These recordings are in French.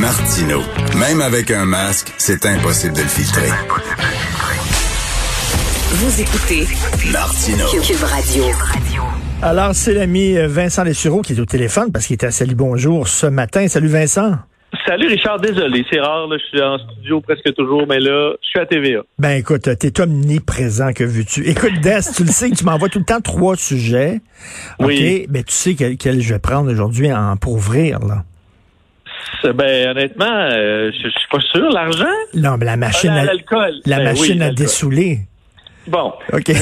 Martino. Même avec un masque, c'est impossible de le filtrer. Vous écoutez Martino. Cube Radio. Alors, c'est l'ami euh, Vincent Lessureau qui est au téléphone parce qu'il était à Salut Bonjour ce matin. Salut Vincent. Salut Richard, désolé, c'est rare, là, je suis en studio presque toujours, mais là, je suis à TVA. Ben écoute, t'es omniprésent, que veux-tu? Écoute, Des, tu le sais que tu m'envoies tout le temps trois sujets. Oui. OK, ben tu sais quel, quel je vais prendre aujourd'hui en, pour ouvrir, là. Ben honnêtement, euh, je, je suis pas sûr. L'argent? Non, mais la machine Ah, à, l'alcool. la Ben machine oui, à dessouler. Bon. OK. Euh,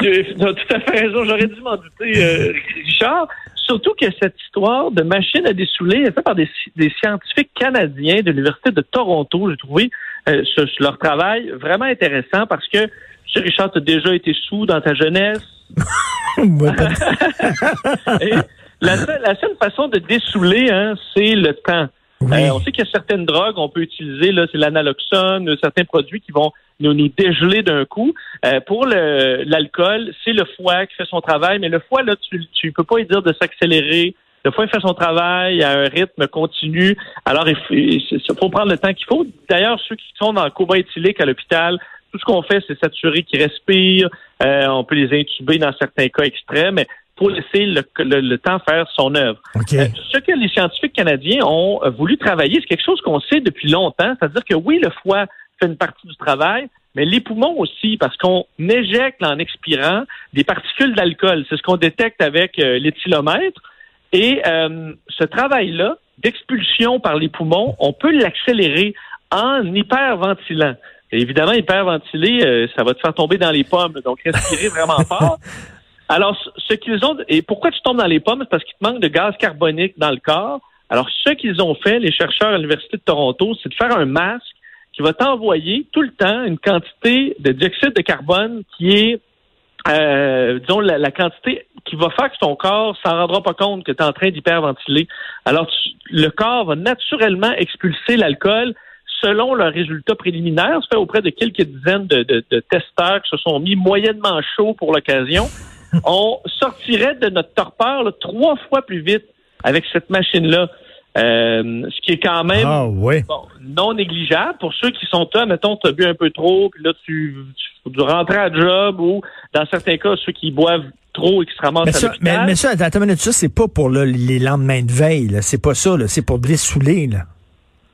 je- tu as tout à fait raison, j'aurais dû m'en douter, euh, Richard. Surtout que cette histoire de machine à dessouler est faite par des, des scientifiques canadiens de l'Université de Toronto. J'ai trouvé euh, ce- leur travail vraiment intéressant parce que, tu Richard, tu as déjà été sous dans ta jeunesse. Et la, seule, la seule façon de dessouler, hein, c'est le temps. Euh, on sait qu'il y a certaines drogues, on peut utiliser, là, c'est l'analoxone, certains produits qui vont nous, nous dégeler d'un coup. Euh, pour l'alcool, c'est le foie qui fait son travail, mais le foie, là, tu tu peux pas lui dire de s'accélérer. Le foie fait son travail à un rythme continu. Alors, il faut, il faut prendre le temps qu'il faut. D'ailleurs, ceux qui sont dans le coma éthylique à l'hôpital, tout ce qu'on fait, c'est s'assurer qu'ils respirent. Euh, on peut les intuber dans certains cas extrêmes, faut laisser le, le- le temps faire son œuvre. OK. Euh, ce que les scientifiques canadiens ont euh, voulu travailler, c'est quelque chose qu'on sait depuis longtemps, c'est-à-dire que oui, le foie fait une partie du travail, mais les poumons aussi, parce qu'on éjecte en expirant des particules d'alcool. C'est ce qu'on détecte avec euh, l'éthylomètre. Et euh, ce travail-là d'expulsion par les poumons, on peut l'accélérer en hyperventilant. Et évidemment, hyperventiler, euh, ça va te faire tomber dans les pommes, donc respirer vraiment fort. Alors, ce- qu'ils ont, et pourquoi tu tombes dans les pommes, c'est parce qu'il te manque de gaz carbonique dans le corps. Alors, ce qu'ils ont fait, les chercheurs à l'Université de Toronto, c'est de faire un masque qui va t'envoyer tout le temps une quantité de dioxyde de carbone qui est, euh, disons, la, quantité qui va faire que ton corps s'en rendra pas compte que tu es en train d'hyperventiler. Alors, tu- le corps va naturellement expulser l'alcool selon leurs résultats préliminaires. Fait auprès de quelques dizaines de, de- de testeurs qui se sont mis moyennement chauds pour l'occasion. On sortirait de notre torpeur là, trois fois plus vite avec cette machine-là. Euh, ce qui est quand même Ah, bon, non négligeable. Pour ceux qui sont là, mettons, tu as bu un peu trop, puis là, tu, tu, tu rentres à job, ou dans certains cas, ceux qui boivent trop et qui se ramassent Mais à ça, mais, l'hôpital. mais ça, attends, une ça, c'est pas pour là, les lendemains de veille. C'est pas ça. C'est pour dessouler, là.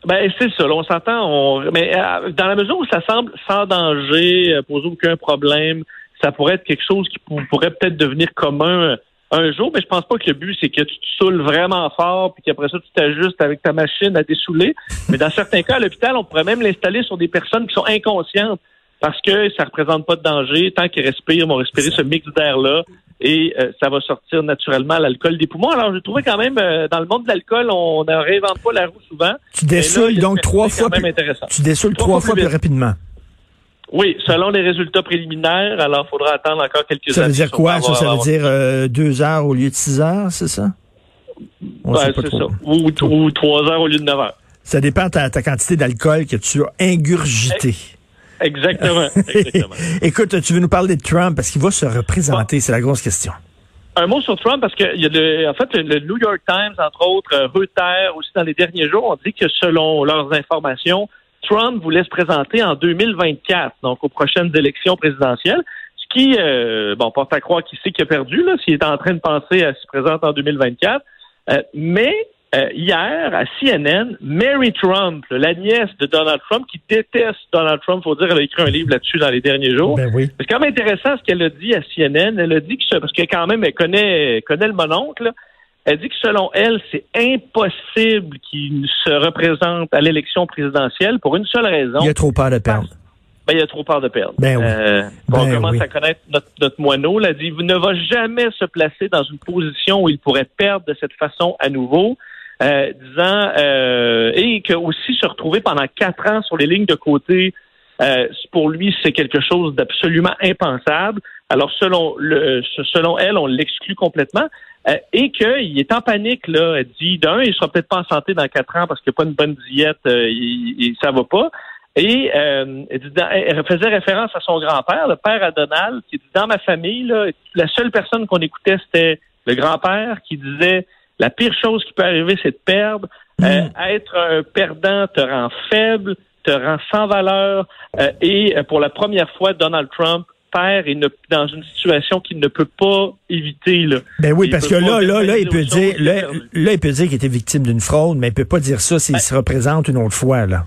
Ben, c'est ça, là, on s'entend. On... Mais euh, dans la mesure où ça semble sans danger, euh, poser aucun problème, ça pourrait être quelque chose qui pour- pourrait peut-être devenir commun euh, un jour, mais je pense pas que le but, c'est que tu te saoules vraiment fort, puis qu'après ça, tu t'ajustes avec ta machine à dessouler. Mais dans certains cas, à l'hôpital, on pourrait même l'installer sur des personnes qui sont inconscientes parce que ça représente pas de danger. Tant qu'ils respirent, ils vont respirer ce mix d'air-là et euh, ça va sortir naturellement l'alcool des poumons. Alors, je trouvais quand même, euh, dans le monde de l'alcool, on ne réinvente pas la roue souvent. Tu dessoules donc trois fois plus, tu dessoules Trois trois fois plus rapidement. Oui, selon les résultats préliminaires, alors il faudra attendre encore quelques Ça veut dire quoi? Ça, avoir- veut dire euh, deux heures au lieu de six heures, c'est ça? On Ouais, sait pas c'est trop. ça. Ou, ou trois heures au lieu de neuf heures. Ça dépend de ta, ta quantité d'alcool que tu as ingurgité. Exactement. exactement. Écoute, tu veux nous parler de Trump? Parce qu'il va se représenter, c'est la grosse question. Un mot sur Trump, parce que y a le, en fait, le, le New York Times, entre autres, euh, Reuters, aussi dans les derniers jours, ont dit que selon leurs informations, Trump voulait se présenter en 2024, donc aux prochaines élections présidentielles, ce qui, euh, bon, porte à croire qu'il sait qu'il a perdu, là, s'il est en train de penser à se présenter en 2024. Euh, mais euh, hier, à CNN, Mary Trump, la nièce de Donald Trump, qui déteste Donald Trump, faut dire, elle a écrit un livre là-dessus dans les derniers jours. Ben oui. C'est quand même intéressant ce qu'elle a dit à CNN. Elle a dit que, ce- parce que quand même, elle connaît, connaît le mononcle, là. Elle dit que selon elle, c'est impossible qu'il se représente à l'élection présidentielle pour une seule raison. Il a trop peur de perdre. Ben, il a trop peur de perdre. Ben oui. Euh, Ben on commence oui. à connaître notre, notre moineau. Elle a dit, il ne va jamais se placer dans une position où il pourrait perdre de cette façon à nouveau. euh, disant euh, et que aussi se retrouver pendant quatre ans sur les lignes de côté, euh, pour lui, c'est quelque chose d'absolument impensable. Alors selon le, selon elle, on l'exclut complètement. Euh, et qu'il est en panique, là. Elle dit, d'un, il sera peut-être pas en santé dans quatre ans parce qu'il n'y a pas une bonne diète, euh, il, ça va pas. Et euh, elle, dit, elle, faisait référence à son grand-père, le père à Donald, qui dit, dans ma famille, là, la seule personne qu'on écoutait, c'était le grand-père qui disait, la pire chose qui peut arriver, c'est de perdre. Euh, mm. être un perdant te rend faible, te rend sans valeur. et pour la première fois, Donald Trump père est dans une situation qu'il ne peut pas éviter. Là. Ben oui, parce que là, là, là, il peut dire, là, là, il peut dire qu'il était victime d'une fraude, mais il peut pas dire ça s'il ben se représente une autre fois, là.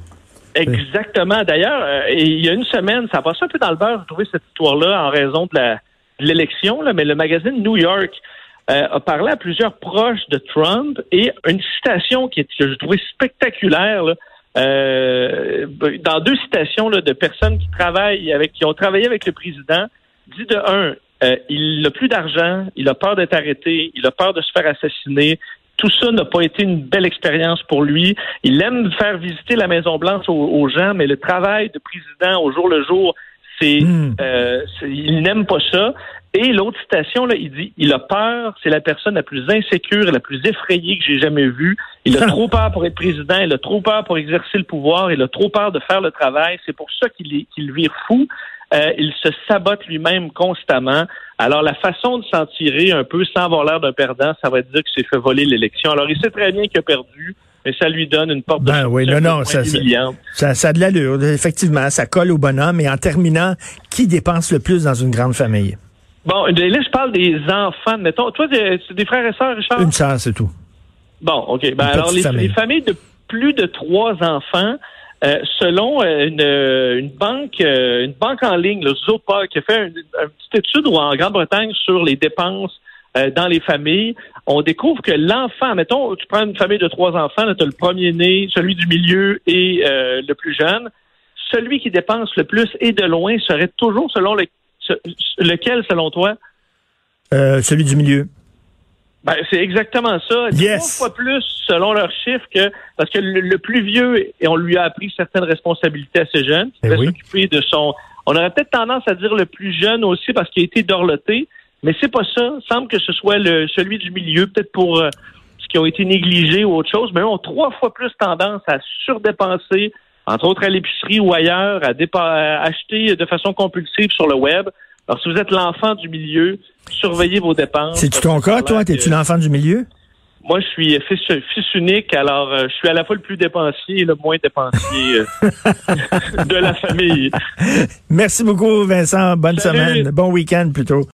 Exactement. D'ailleurs, euh, il y a une semaine, ça a passé un peu dans le beurre, j'ai trouvé cette histoire-là en raison de l'élection, là, mais le magazine New York euh, a parlé à plusieurs proches de Trump et une citation qui est, que j'ai trouvé spectaculaire, là, euh, dans deux citations de personnes qui travaillent avec, qui ont travaillé avec le président, dit de un, euh, il n'a plus d'argent, il a peur d'être arrêté, il a peur de se faire assassiner. Tout ça n'a pas été une belle expérience pour lui. Il aime faire visiter la Maison Blanche aux gens, mais le travail de président au jour le jour, c'est, hmm. euh, il n'aime pas ça. Et l'autre citation, là, il dit, il a peur, c'est la personne la plus insécure et la plus effrayée que j'ai jamais vue. Il a trop peur pour être président, il a trop peur pour exercer le pouvoir, il a trop peur de faire le travail. C'est pour ça qu'il qu'il vire fou. Euh, il se sabote lui-même constamment. Alors, la façon de s'en tirer un peu sans avoir l'air d'un perdant, ça va dire qu'il s'est fait voler l'élection. Alors, il sait très bien qu'il a perdu mais ça lui donne une porte de ben oui, non, non, ça, ça, ça, a de l'allure. Effectivement, ça colle au bonhomme. Et en terminant, qui dépense le plus dans une grande famille? Bon, là, je parle des enfants. Mettons, toi, c'est des frères et sœurs, Richard? Une sœur, c'est tout. Bon, OK. Ben, alors, les, familles de plus de trois enfants, euh, selon euh, une, euh, une, banque une banque en ligne, le Zopa, qui a fait une, petite étude en Grande-Bretagne sur les dépenses dans les familles, on découvre que l'enfant, mettons, tu prends une famille de trois enfants, tu as le premier-né, celui du milieu et le plus jeune. Celui qui dépense le plus et de loin serait toujours selon le, lequel, selon toi? Euh, celui du milieu. Ben, c'est exactement ça. Yes. Trois fois plus selon leurs chiffres que parce que le, plus vieux et on lui a appris certaines responsabilités à ce jeune, qui ben s'occuper de son. On aurait peut-être tendance à dire le plus jeune aussi parce qu'il a été dorloté, mais c'est pas ça. Il semble que ce soit le, celui du milieu, peut-être pour euh, ce qui a été négligé ou autre chose, mais eux ont trois fois plus tendance à surdépenser, entre autres à l'épicerie ou ailleurs, à, acheter de façon compulsive sur le web. Alors, si vous êtes l'enfant du milieu, surveillez vos dépenses. C'est-tu ton cas, toi? T'es-tu l'enfant du milieu? Moi, je suis fils, unique, alors euh, je suis à la fois le plus dépensier et le moins dépensier euh, de la famille. Merci beaucoup, Vincent. Bonne semaine. Bon week-end plutôt.